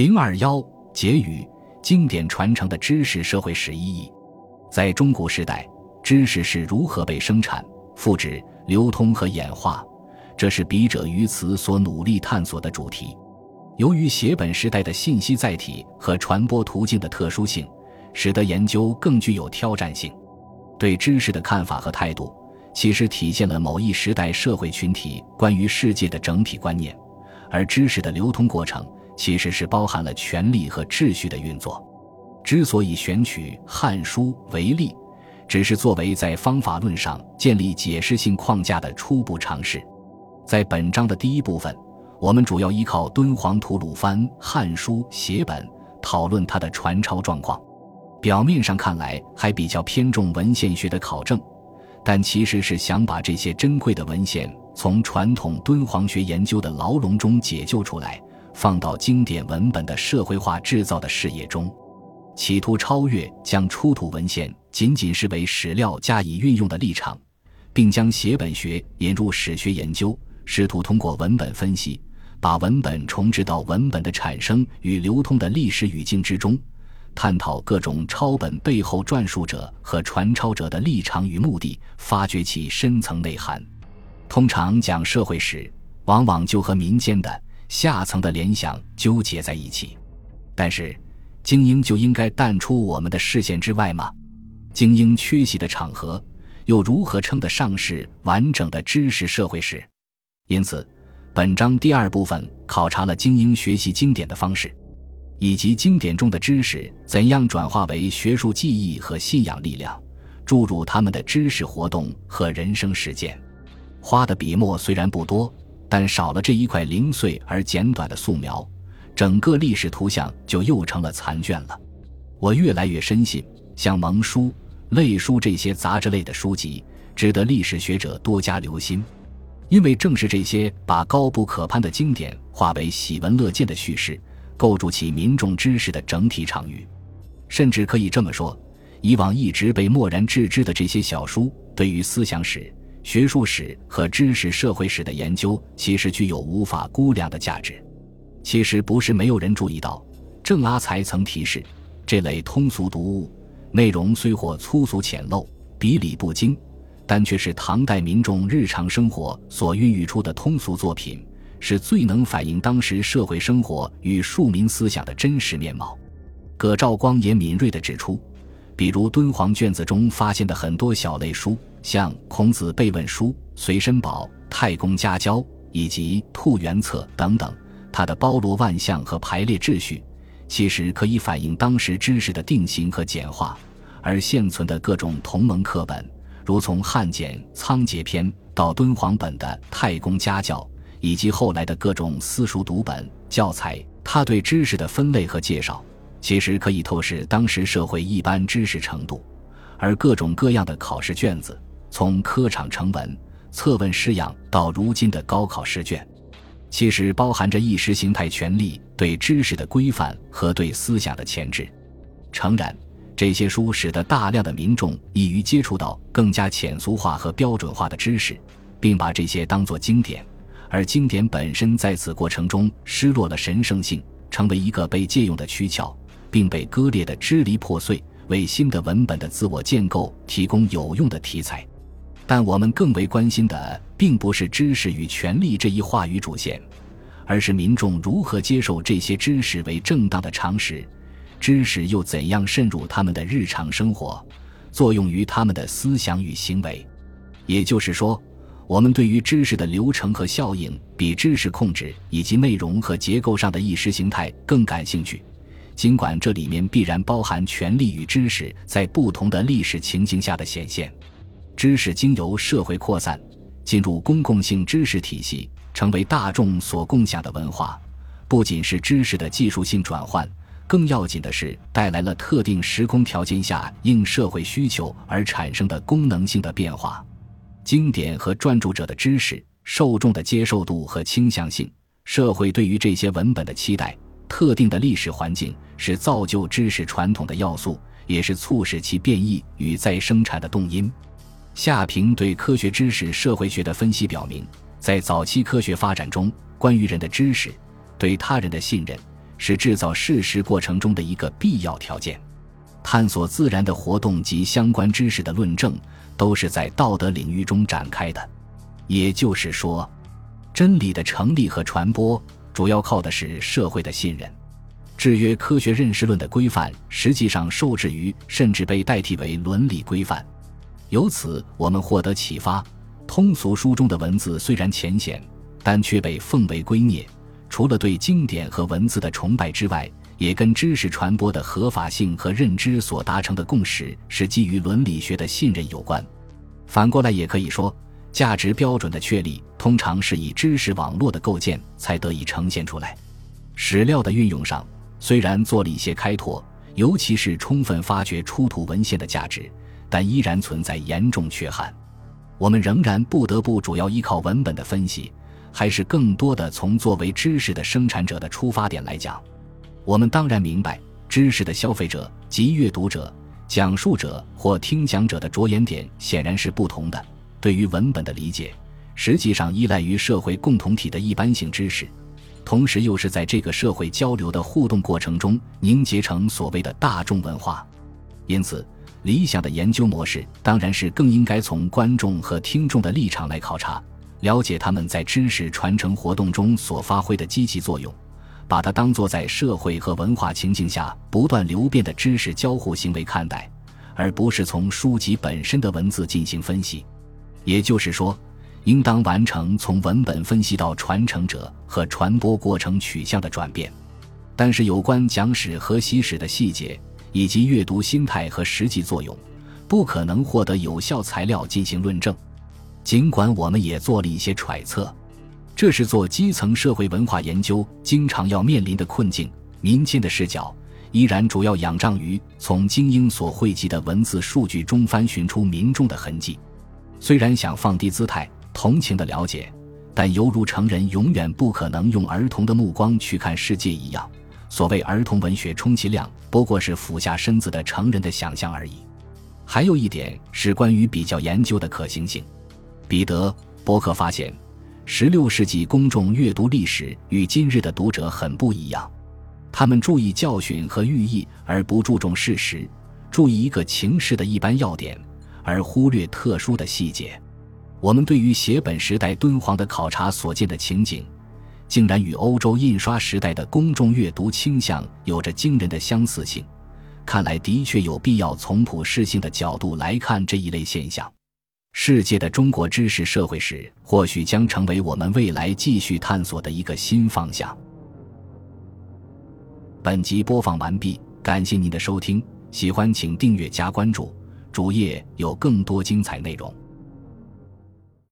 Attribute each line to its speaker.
Speaker 1: 零二幺结语：经典传承的知识社会史意义。在中古时代，知识是如何被生产、复制、流通和演化？这是笔者于此所努力探索的主题。由于写本时代的信息载体和传播途径的特殊性，使得研究更具有挑战性。对知识的看法和态度，其实体现了某一时代社会群体关于世界的整体观念，而知识的流通过程。其实是包含了权力和秩序的运作。之所以选取《汉书》为例，只是作为在方法论上建立解释性框架的初步尝试。在本章的第一部分，我们主要依靠敦煌吐鲁番《汉书》写本讨论它的传抄状况。表面上看来还比较偏重文献学的考证，但其实是想把这些珍贵的文献从传统敦煌学研究的牢笼中解救出来。放到经典文本的社会化制造的视野中，企图超越将出土文献仅仅视为史料加以运用的立场，并将写本学引入史学研究，试图通过文本分析，把文本重置到文本的产生与流通的历史语境之中，探讨各种抄本背后撰述者和传抄者的立场与目的，发掘其深层内涵。通常讲社会史，往往就和民间的。下层的联想纠结在一起，但是精英就应该淡出我们的视线之外吗？精英缺席的场合又如何称得上是完整的知识社会史？因此，本章第二部分考察了精英学习经典的方式，以及经典中的知识怎样转化为学术记忆和信仰力量，注入他们的知识活动和人生实践。花的笔墨虽然不多。但少了这一块零碎而简短的素描，整个历史图像就又成了残卷了。我越来越深信，像蒙书、类书这些杂志类的书籍，值得历史学者多加留心，因为正是这些把高不可攀的经典化为喜闻乐见的叙事，构筑起民众知识的整体场域。甚至可以这么说，以往一直被漠然置之的这些小书，对于思想史。学术史和知识社会史的研究其实具有无法估量的价值。其实不是没有人注意到，郑阿才曾提示，这类通俗读物内容虽或粗俗浅陋、笔理不精，但却是唐代民众日常生活所孕育出的通俗作品，是最能反映当时社会生活与庶民思想的真实面貌。葛兆光也敏锐地指出，比如敦煌卷子中发现的很多小类书。像《孔子备问书》《随身宝》《太公家教》以及《兔园策》等等，它的包罗万象和排列秩序，其实可以反映当时知识的定型和简化。而现存的各种同盟课本，如从汉简《仓颉篇》到敦煌本的《太公家教》，以及后来的各种私塾读本教材，它对知识的分类和介绍，其实可以透视当时社会一般知识程度。而各种各样的考试卷子。从科场成文、测问式样到如今的高考试卷，其实包含着意识形态权力对知识的规范和对思想的钳制。诚然，这些书使得大量的民众易于接触到更加浅俗化和标准化的知识，并把这些当作经典，而经典本身在此过程中失落了神圣性，成为一个被借用的躯壳，并被割裂的支离破碎，为新的文本的自我建构提供有用的题材。但我们更为关心的，并不是知识与权力这一话语主线，而是民众如何接受这些知识为正当的常识，知识又怎样渗入他们的日常生活，作用于他们的思想与行为。也就是说，我们对于知识的流程和效应，比知识控制以及内容和结构上的意识形态更感兴趣。尽管这里面必然包含权力与知识在不同的历史情境下的显现。知识经由社会扩散，进入公共性知识体系，成为大众所共享的文化，不仅是知识的技术性转换，更要紧的是带来了特定时空条件下应社会需求而产生的功能性的变化。经典和专注者的知识受众的接受度和倾向性，社会对于这些文本的期待，特定的历史环境是造就知识传统的要素，也是促使其变异与再生产的动因。夏平对科学知识社会学的分析表明，在早期科学发展中，关于人的知识、对他人的信任、是制造事实过程中的一个必要条件。探索自然的活动及相关知识的论证，都是在道德领域中展开的。也就是说，真理的成立和传播，主要靠的是社会的信任。制约科学认识论的规范，实际上受制于，甚至被代替为伦理规范。由此，我们获得启发：通俗书中的文字虽然浅显，但却被奉为圭臬。除了对经典和文字的崇拜之外，也跟知识传播的合法性和认知所达成的共识是基于伦理学的信任有关。反过来也可以说，价值标准的确立通常是以知识网络的构建才得以呈现出来。史料的运用上虽然做了一些开拓，尤其是充分发掘出土文献的价值，但依然存在严重缺憾。我们仍然不得不主要依靠文本的分析，还是更多的从作为知识的生产者的出发点来讲。我们当然明白，知识的消费者及阅读者、讲述者或听讲者的着眼点显然是不同的。对于文本的理解，实际上依赖于社会共同体的一般性知识，同时又是在这个社会交流的互动过程中凝结成所谓的大众文化。因此，理想的研究模式当然是更应该从观众和听众的立场来考察，了解他们在知识传承活动中所发挥的积极作用。把它当作在社会和文化情境下不断流变的知识交互行为看待，而不是从书籍本身的文字进行分析。也就是说，应当完成从文本分析到传承者和传播过程取向的转变。但是，有关讲史和习史的细节以及阅读心态和实际作用，不可能获得有效材料进行论证。尽管我们也做了一些揣测。这是做基层社会文化研究经常要面临的困境。民间的视角依然主要仰仗于从精英所汇集的文字数据中翻寻出民众的痕迹。虽然想放低姿态、同情的了解，但犹如成人永远不可能用儿童的目光去看世界一样。所谓儿童文学，充其量不过是俯下身子的成人的想象而已。还有一点是关于比较研究的可行性。彼得·伯克发现。十六世纪公众阅读历史与今日的读者很不一样，他们注意教训和寓意而不注重事实，注意一个情势的一般要点而忽略特殊的细节。我们对于写本时代敦煌的考察所见的情景，竟然与欧洲印刷时代的公众阅读倾向有着惊人的相似性。看来的确有必要从普世性的角度来看这一类现象。世界的中国知识社会史或许将成为我们未来继续探索的一个新方向。本集播放完毕，感谢您的收听，喜欢请订阅加关注，主页有更多精彩内容。